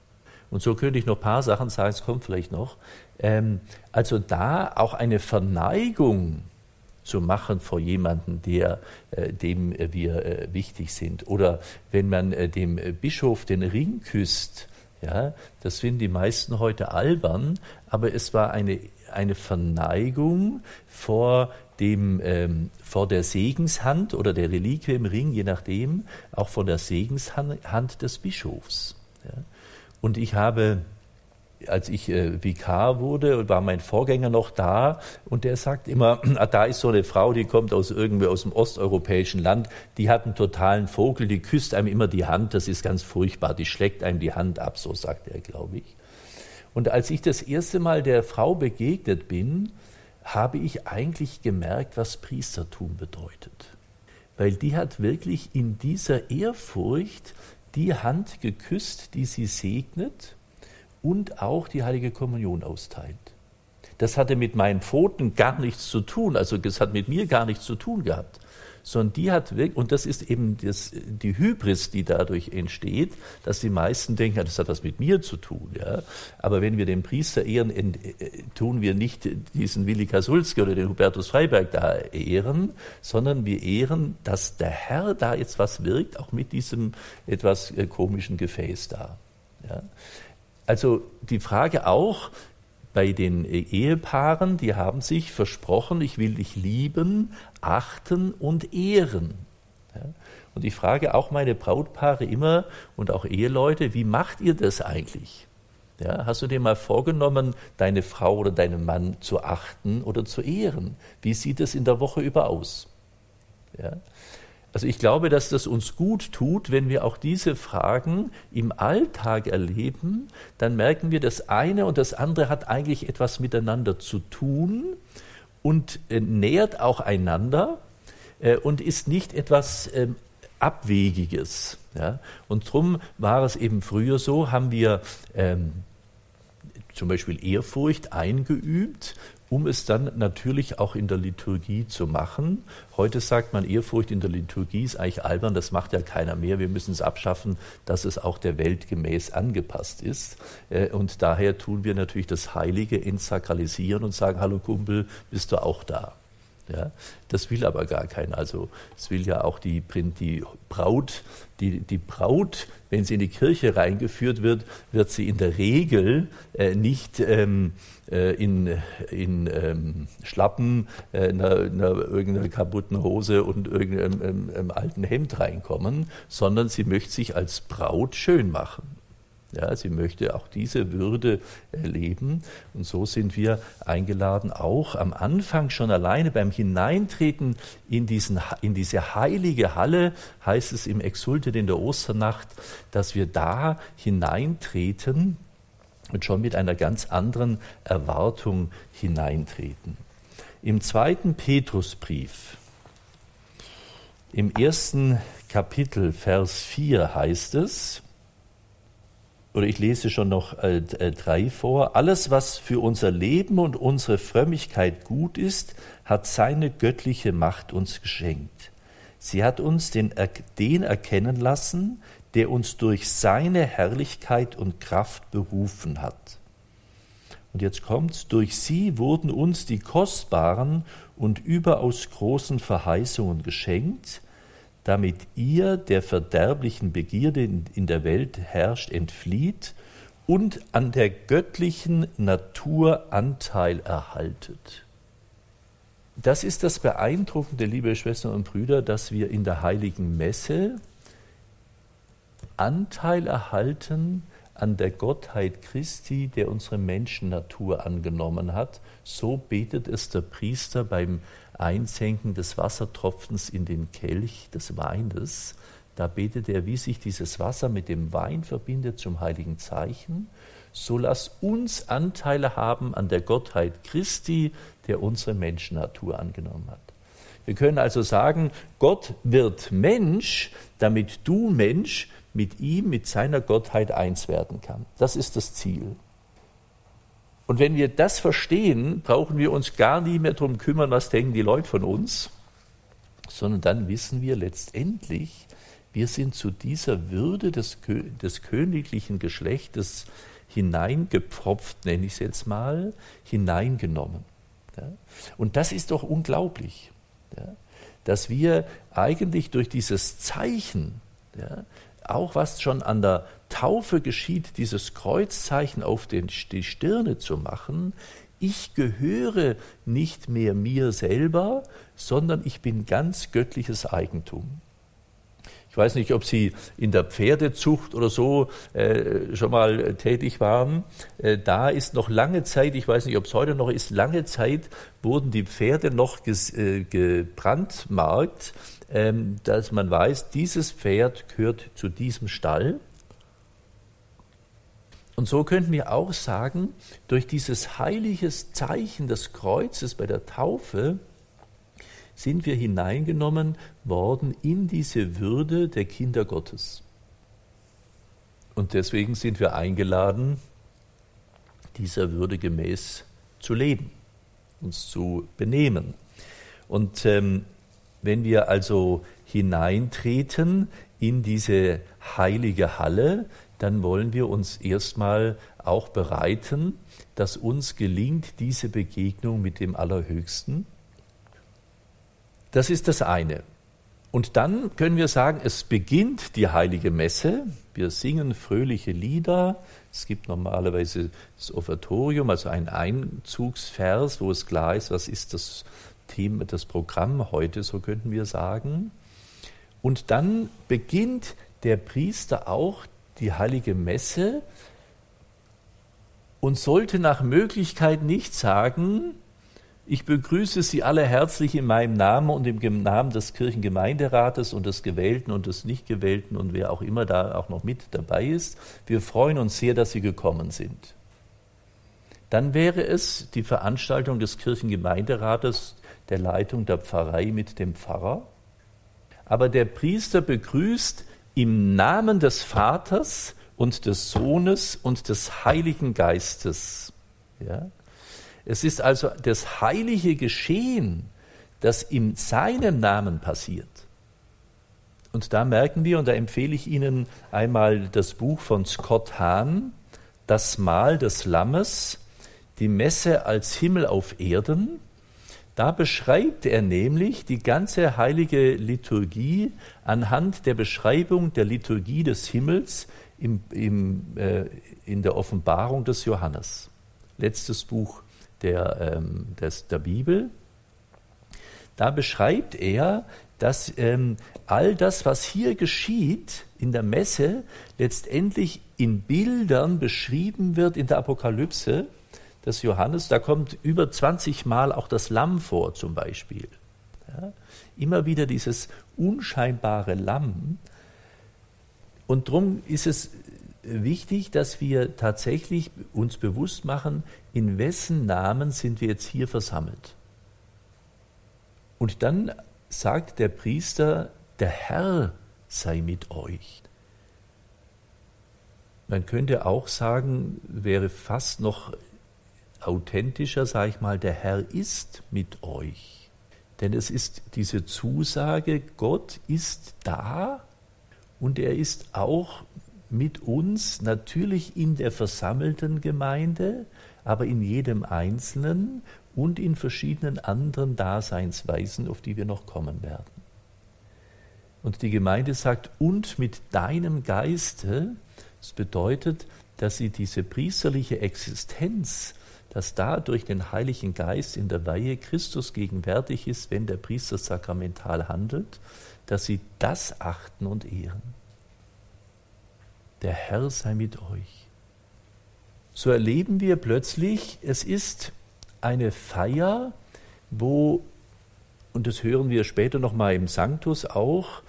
Und so könnte ich noch ein paar Sachen sagen, es kommt vielleicht noch. Ähm, also da auch eine Verneigung zu machen vor jemandem, der, äh, dem wir äh, wichtig sind. Oder wenn man äh, dem Bischof den Ring küsst, ja, das finden die meisten heute albern, aber es war eine, eine Verneigung vor, dem, ähm, vor der Segenshand oder der Reliquie im Ring, je nachdem, auch vor der Segenshand des Bischofs. Ja. Und ich habe als ich äh, Vikar wurde, war mein Vorgänger noch da. Und der sagt immer, ah, da ist so eine Frau, die kommt aus irgendwie aus dem osteuropäischen Land, die hat einen totalen Vogel, die küsst einem immer die Hand, das ist ganz furchtbar, die schlägt einem die Hand ab, so sagt er, glaube ich. Und als ich das erste Mal der Frau begegnet bin, habe ich eigentlich gemerkt, was Priestertum bedeutet. Weil die hat wirklich in dieser Ehrfurcht die Hand geküsst, die sie segnet und auch die heilige Kommunion austeilt. Das hatte mit meinen Pfoten gar nichts zu tun, also das hat mit mir gar nichts zu tun gehabt, sondern die hat wirklich, und das ist eben das, die Hybris, die dadurch entsteht, dass die meisten denken, das hat was mit mir zu tun. Ja. Aber wenn wir den Priester ehren, äh, tun wir nicht diesen Willi Kasulski oder den Hubertus Freiberg da ehren, sondern wir ehren, dass der Herr da jetzt was wirkt, auch mit diesem etwas äh, komischen Gefäß da. Ja. Also die Frage auch bei den Ehepaaren, die haben sich versprochen, ich will dich lieben, achten und ehren. Und ich frage auch meine Brautpaare immer und auch Eheleute, wie macht ihr das eigentlich? Ja, hast du dir mal vorgenommen, deine Frau oder deinen Mann zu achten oder zu ehren? Wie sieht es in der Woche über aus? Ja? Also ich glaube, dass das uns gut tut, wenn wir auch diese Fragen im Alltag erleben, dann merken wir, das eine und das andere hat eigentlich etwas miteinander zu tun und äh, nährt auch einander äh, und ist nicht etwas äh, Abwegiges. Und darum war es eben früher so, haben wir ähm, zum Beispiel Ehrfurcht eingeübt um es dann natürlich auch in der Liturgie zu machen. Heute sagt man, Ehrfurcht in der Liturgie ist eigentlich albern, das macht ja keiner mehr. Wir müssen es abschaffen, dass es auch der Welt gemäß angepasst ist. Äh, und daher tun wir natürlich das Heilige entsakralisieren und sagen, hallo Kumpel, bist du auch da? Ja, das will aber gar keiner. Also es will ja auch die, die Braut, die, die Braut, wenn sie in die Kirche reingeführt wird, wird sie in der Regel äh, nicht ähm, äh, in, in ähm, Schlappen, äh, einer, einer, irgendeiner kaputten Hose und irgendeinem ähm, ähm, alten Hemd reinkommen, sondern sie möchte sich als Braut schön machen. Ja, sie möchte auch diese Würde erleben. Und so sind wir eingeladen, auch am Anfang schon alleine beim Hineintreten in, diesen, in diese heilige Halle, heißt es im Exultet in der Osternacht, dass wir da hineintreten und schon mit einer ganz anderen Erwartung hineintreten. Im zweiten Petrusbrief, im ersten Kapitel, Vers 4 heißt es, oder ich lese schon noch äh, äh, drei vor. Alles, was für unser Leben und unsere Frömmigkeit gut ist, hat seine göttliche Macht uns geschenkt. Sie hat uns den, den erkennen lassen, der uns durch seine Herrlichkeit und Kraft berufen hat. Und jetzt kommt's, durch sie wurden uns die kostbaren und überaus großen Verheißungen geschenkt, damit ihr der verderblichen Begierde in der Welt herrscht, entflieht und an der göttlichen Natur Anteil erhaltet. Das ist das Beeindruckende, liebe Schwestern und Brüder, dass wir in der heiligen Messe Anteil erhalten an der Gottheit Christi, der unsere Menschennatur angenommen hat. So betet es der Priester beim Einsenken des Wassertropfens in den Kelch des Weines. Da betet er, wie sich dieses Wasser mit dem Wein verbindet zum heiligen Zeichen. So lass uns Anteile haben an der Gottheit Christi, der unsere Menschennatur angenommen hat. Wir können also sagen, Gott wird Mensch, damit du Mensch mit ihm, mit seiner Gottheit eins werden kann. Das ist das Ziel. Und wenn wir das verstehen, brauchen wir uns gar nie mehr darum kümmern, was denken die Leute von uns, sondern dann wissen wir letztendlich, wir sind zu dieser Würde des, des königlichen Geschlechtes hineingepfropft, nenne ich es jetzt mal, hineingenommen. Ja? Und das ist doch unglaublich, ja? dass wir eigentlich durch dieses Zeichen, ja, auch was schon an der Taufe geschieht, dieses Kreuzzeichen auf den, die Stirne zu machen, ich gehöre nicht mehr mir selber, sondern ich bin ganz göttliches Eigentum. Ich weiß nicht, ob Sie in der Pferdezucht oder so äh, schon mal tätig waren. Äh, da ist noch lange Zeit, ich weiß nicht, ob es heute noch ist, lange Zeit wurden die Pferde noch ges, äh, gebrandmarkt ähm, dass man weiß, dieses Pferd gehört zu diesem Stall. Und so könnten wir auch sagen, durch dieses heilige Zeichen des Kreuzes bei der Taufe sind wir hineingenommen worden in diese Würde der Kinder Gottes. Und deswegen sind wir eingeladen, dieser Würde gemäß zu leben, uns zu benehmen. Und ähm, wenn wir also hineintreten in diese heilige Halle, dann wollen wir uns erstmal auch bereiten, dass uns gelingt diese Begegnung mit dem Allerhöchsten. Das ist das eine. Und dann können wir sagen, es beginnt die heilige Messe. Wir singen fröhliche Lieder. Es gibt normalerweise das Offertorium, also ein Einzugsvers, wo es klar ist, was ist das Thema, das Programm heute, so könnten wir sagen. Und dann beginnt der Priester auch die heilige Messe und sollte nach Möglichkeit nicht sagen, ich begrüße Sie alle herzlich in meinem Namen und im Namen des Kirchengemeinderates und des Gewählten und des Nichtgewählten und wer auch immer da auch noch mit dabei ist. Wir freuen uns sehr, dass Sie gekommen sind. Dann wäre es die Veranstaltung des Kirchengemeinderates der Leitung der Pfarrei mit dem Pfarrer. Aber der Priester begrüßt im Namen des Vaters und des Sohnes und des Heiligen Geistes. Ja? Es ist also das heilige Geschehen, das in seinem Namen passiert. Und da merken wir, und da empfehle ich Ihnen einmal das Buch von Scott Hahn, Das Mahl des Lammes, die Messe als Himmel auf Erden, Da beschreibt er nämlich die ganze heilige Liturgie anhand der Beschreibung der Liturgie des Himmels im, im, äh, in der Offenbarung des Johannes. Letztes Buch der, ähm, des, der Bibel. Da beschreibt er, dass ähm, all das, was hier geschieht in der Messe, letztendlich in Bildern beschrieben wird in der Apokalypse des Johannes, da kommt über 20 Mal auch das Lamm vor zum Beispiel. Ja, immer wieder dieses unscheinbare Lamm. Und darum ist es wichtig, dass wir tatsächlich uns bewusst machen, in wessen Namen sind wir jetzt hier versammelt. Und dann sagt der Priester, der Herr sei mit euch. Man könnte auch sagen, wäre fast noch authentischer, sage ich mal, der Herr ist mit euch. Denn es ist diese Zusage, Gott ist da und er ist auch mit uns, natürlich in der versammelten Gemeinde, aber in jedem Einzelnen und in verschiedenen anderen Daseinsweisen, auf die wir noch kommen werden. Und die Gemeinde sagt, und mit deinem Geiste, das bedeutet, dass sie diese priesterliche Existenz dass da durch den Heiligen Geist in der Weihe Christus gegenwärtig ist, wenn der Priester sakramental handelt, dass sie das achten und ehren. Der Herr sei mit euch. So erleben wir plötzlich, es ist eine Feier, wo, und das hören wir später nochmal im Sanctus auch,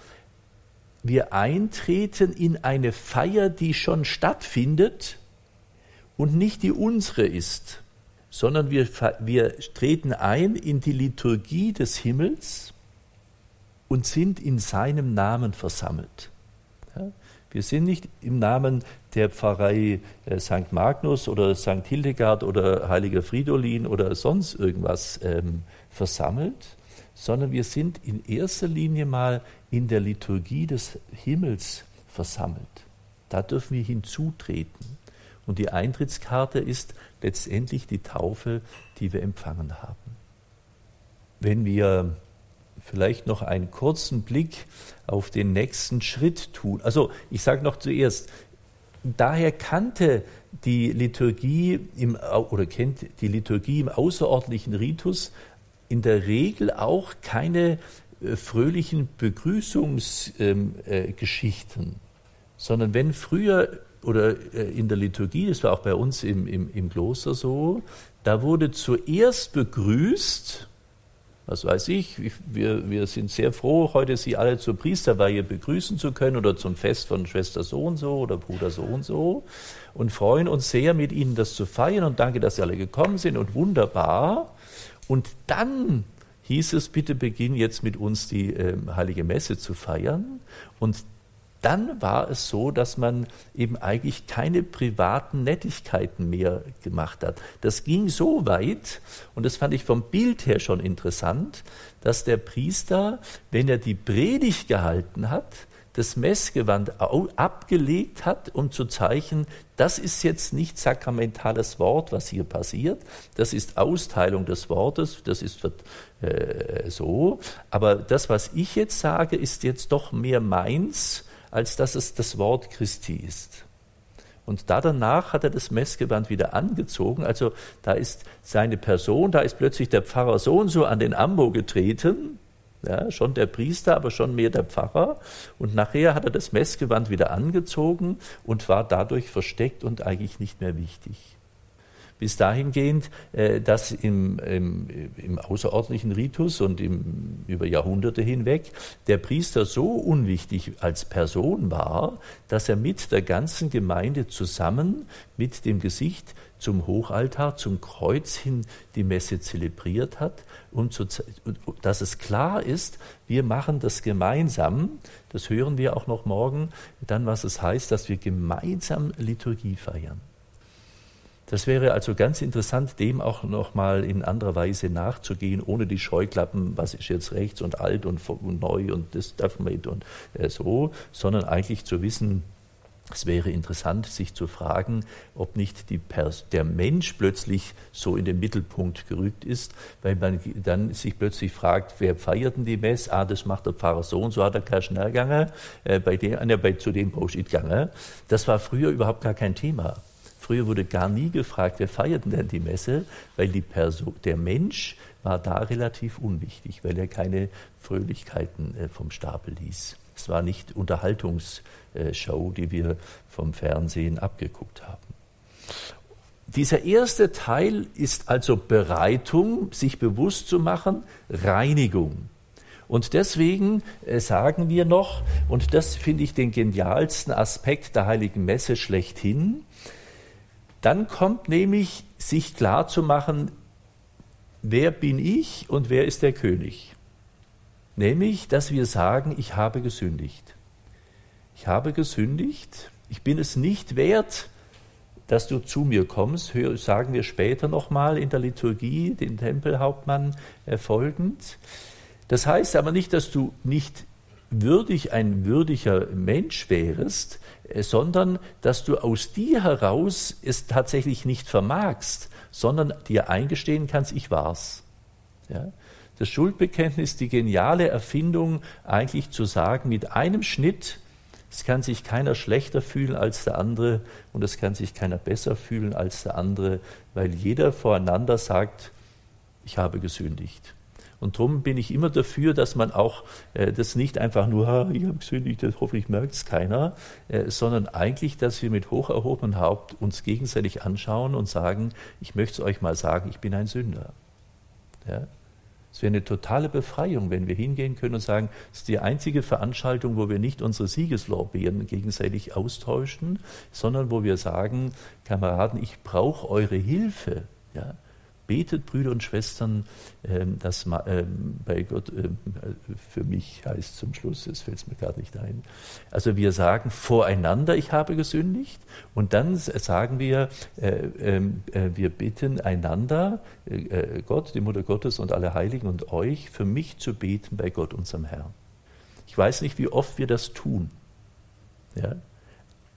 wir eintreten in eine Feier, die schon stattfindet und nicht die unsere ist sondern wir, wir treten ein in die Liturgie des Himmels und sind in seinem Namen versammelt. Ja? Wir sind nicht im Namen der Pfarrei äh, St. Magnus oder St. Hildegard oder Heiliger Fridolin oder sonst irgendwas ähm, versammelt, sondern wir sind in erster Linie mal in der Liturgie des Himmels versammelt. Da dürfen wir hinzutreten. Und die Eintrittskarte ist letztendlich die Taufe, die wir empfangen haben. Wenn wir vielleicht noch einen kurzen Blick auf den nächsten Schritt tun. Also ich sage noch zuerst, daher kannte die Liturgie im, oder kennt die Liturgie im außerordentlichen Ritus in der Regel auch keine äh, fröhlichen Begrüßungsgeschichten, ähm, äh, sondern wenn früher oder äh, in der Liturgie, das war auch bei uns im, im, im Kloster so, da wurde zuerst begrüßt, was weiß ich, wir, wir sind sehr froh, heute Sie alle zur Priesterweihe begrüßen zu können oder zum Fest von Schwester so und so oder Bruder so und so und freuen uns sehr, mit Ihnen das zu feiern und danke, dass Sie alle gekommen sind und wunderbar. Und dann hieß es, bitte beginn jetzt mit uns die äh, heilige Messe zu feiern. Und dann war es so, dass man eben eigentlich keine privaten Nettigkeiten mehr gemacht hat. Das ging so weit, und das fand ich vom Bild her schon interessant, dass der Priester, wenn er die Predigt gehalten hat, das Messgewand abgelegt hat, um zu zeichnen, das ist jetzt nicht sakramentales Wort, was hier passiert, das ist Austeilung des Wortes, das ist äh, so, aber das, was ich jetzt sage, ist jetzt doch mehr meins, als dass es das Wort Christi ist. Und da danach hat er das Messgewand wieder angezogen. Also da ist seine Person, da ist plötzlich der Pfarrer so und so an den Ambo getreten. Ja, schon der Priester, aber schon mehr der Pfarrer. Und nachher hat er das Messgewand wieder angezogen und war dadurch versteckt und eigentlich nicht mehr wichtig bis dahingehend, äh, dass im, im, im außerordentlichen Ritus und im, über Jahrhunderte hinweg der Priester so unwichtig als Person war, dass er mit der ganzen Gemeinde zusammen mit dem Gesicht zum Hochaltar, zum Kreuz hin die Messe zelebriert hat und zu, dass es klar ist, wir machen das gemeinsam. Das hören wir auch noch morgen, dann was es heißt, dass wir gemeinsam Liturgie feiern. Das wäre also ganz interessant, dem auch nochmal in anderer Weise nachzugehen, ohne die Scheuklappen, was ist jetzt rechts und alt und, neu und das darf man und äh, so, sondern eigentlich zu wissen, Es wäre interessant, sich zu fragen, ob nicht der Mensch plötzlich so in den Mittelpunkt gerückt ist, weil man dann sich plötzlich fragt, wer feiert denn die Mess? Ah, das macht der Pfarrer so und so, hat er keinen schnell gegangen, äh, bei dem, äh, bei, zu dem du gegangen. Das war früher überhaupt gar kein Thema. Früher wurde gar nie gefragt, wer feiert denn die Messe, weil die Person, der Mensch war da relativ unwichtig, weil er keine Fröhlichkeiten äh, vom Stapel ließ. Es war nicht Unterhaltungsshow, die wir vom Fernsehen abgeguckt haben. Dieser erste Teil ist also Bereitung, sich bewusst zu machen, Reinigung. Und deswegen äh, sagen wir noch, und das finde ich den genialsten Aspekt der heiligen Messe schlechthin, dann kommt nämlich sich klar zu machen, wer bin ich und wer ist der König. Nämlich, dass wir sagen, ich habe gesündigt. Ich habe gesündigt, ich bin es nicht wert, dass du zu mir kommst, sagen wir später nochmal in der Liturgie, den Tempelhauptmann äh, folgend. Das heißt aber nicht, dass du nicht würdig ein würdiger Mensch wärest, äh, sondern dass du aus dir heraus es tatsächlich nicht vermagst, sondern dir eingestehen kannst, ich war's. Ja? das Schuldbekenntnis die geniale Erfindung, eigentlich zu sagen, mit einem Schnitt, es kann sich keiner schlechter fühlen als der andere und es kann sich keiner besser fühlen als der andere, weil jeder voreinander sagt, ich habe gesündigt. Und darum bin ich immer dafür, dass man auch äh, das nicht einfach nur, ha, ich habe gesündigt, das hoffentlich merkt es keiner, äh, sondern eigentlich, dass wir mit hoch erhobenem Haupt uns gegenseitig anschauen und sagen, ich möchte es euch mal sagen, ich bin ein Sünder. Ja? Es wäre eine totale Befreiung, wenn wir hingehen können und sagen, es ist die einzige Veranstaltung, wo wir nicht unsere Siegeslorbeeren gegenseitig austauschen, sondern wo wir sagen, Kameraden, ich brauche eure Hilfe. Ja? Betet, Brüder und Schwestern, ähm, dass ähm, bei Gott ähm, für mich heißt zum Schluss, es fällt mir gerade nicht ein. Also wir sagen voreinander, ich habe gesündigt, und dann sagen wir, äh, äh, wir bitten einander, äh, Gott, die Mutter Gottes und alle Heiligen und euch, für mich zu beten bei Gott, unserem Herrn. Ich weiß nicht, wie oft wir das tun. Ja?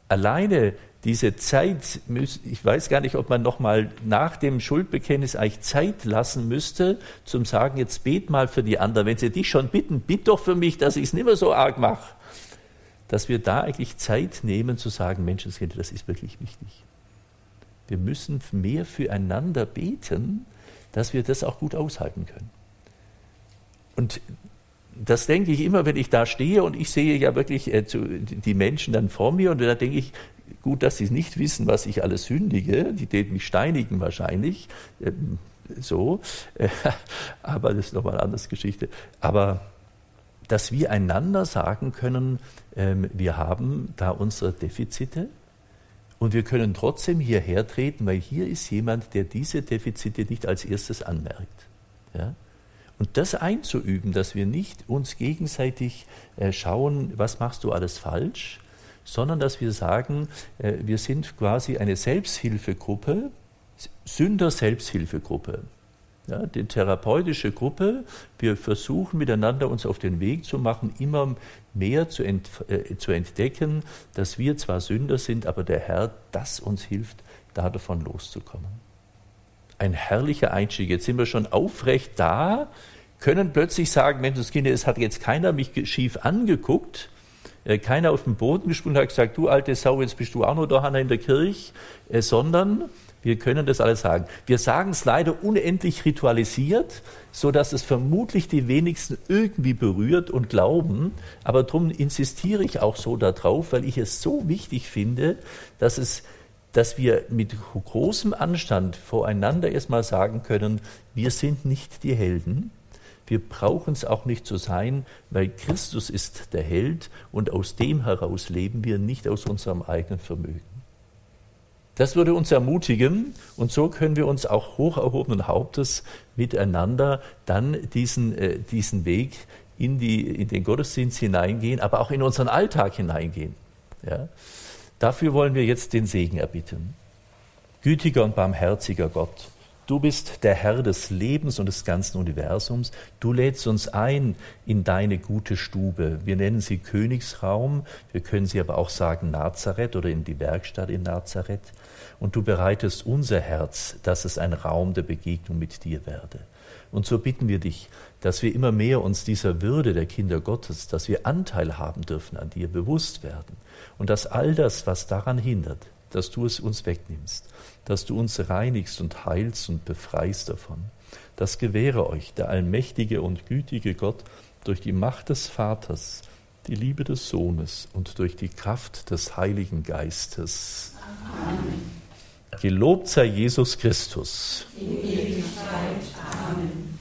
Alleine diese Zeit, ich weiß gar nicht, ob man nochmal nach dem Schuldbekenntnis eigentlich Zeit lassen müsste, zum sagen, jetzt bet mal für die anderen. Wenn sie dich schon bitten, bitt doch für mich, dass ich es nicht mehr so arg mache. Dass wir da eigentlich Zeit nehmen zu sagen, Menschenskinder, das ist wirklich wichtig. Wir müssen mehr füreinander beten, dass wir das auch gut aushalten können. Und das denke ich immer, wenn ich da stehe und ich sehe ja wirklich äh, die Menschen dann vor mir und da denke ich, Gut, dass sie nicht wissen, was ich alles sündige. Die täten mich steinigen wahrscheinlich. Ähm, so. aber das ist nochmal eine andere Geschichte. Aber dass wir einander sagen können, ähm, wir haben da unsere Defizite und wir können trotzdem hierher treten, weil hier ist jemand, der diese Defizite nicht als erstes anmerkt. Ja? Und das einzuüben, dass wir nicht uns gegenseitig äh, schauen, was machst du alles falsch, sondern dass wir sagen, äh, wir sind quasi eine Selbsthilfegruppe, Sünder-Selbsthilfegruppe. Ja, die therapeutische Gruppe, wir versuchen miteinander uns auf den Weg zu machen, immer mehr zu, ent, äh, zu entdecken, dass wir zwar Sünder sind, aber der Herr, das uns hilft, da davon loszukommen. Ein herrlicher Einstieg. Jetzt sind wir schon aufrecht da, können plötzlich sagen, Mensch, das Kind, es hat jetzt keiner mich schief angeguckt, keiner auf den Boden gesprungen hat gesagt, du alte Sau, jetzt bist du auch noch da in der Kirche, äh, sondern wir können das alles sagen. Wir sagen es leider unendlich ritualisiert, so dass es vermutlich die wenigsten irgendwie berührt und glauben. Aber darum insistiere ich auch so darauf, weil ich es so wichtig finde, dass es dass wir mit großem Anstand voreinander erstmal sagen können, wir sind nicht die Helden, wir brauchen es auch nicht zu sein, weil Christus ist der Held und aus dem heraus leben wir, nicht aus unserem eigenen Vermögen. Das würde uns ermutigen und so können wir uns auch hoch erhobenen Hauptes miteinander dann diesen, äh, diesen Weg in, die, in den Gottesdienst hineingehen, aber auch in unseren Alltag hineingehen. Ja? Dafür wollen wir jetzt den Segen erbitten. Gütiger und barmherziger Gott, Du bist der Herr des Lebens und des ganzen Universums. Du lädst uns ein in deine gute Stube. Wir nennen sie Königsraum, wir können sie aber auch sagen Nazareth oder in die Werkstatt in Nazareth. Und du bereitest unser Herz, dass es ein Raum der Begegnung mit dir werde. Und so bitten wir dich, dass wir immer mehr uns dieser Würde der Kinder Gottes, dass wir Anteil haben dürfen an dir, bewusst werden. Und dass all das, was daran hindert, dass du es uns wegnimmst, dass du uns reinigst und heilst und befreist davon. Das gewähre euch der allmächtige und gütige Gott durch die Macht des Vaters, die Liebe des Sohnes und durch die Kraft des Heiligen Geistes. Amen. Gelobt sei Jesus Christus. In Ewigkeit. Amen.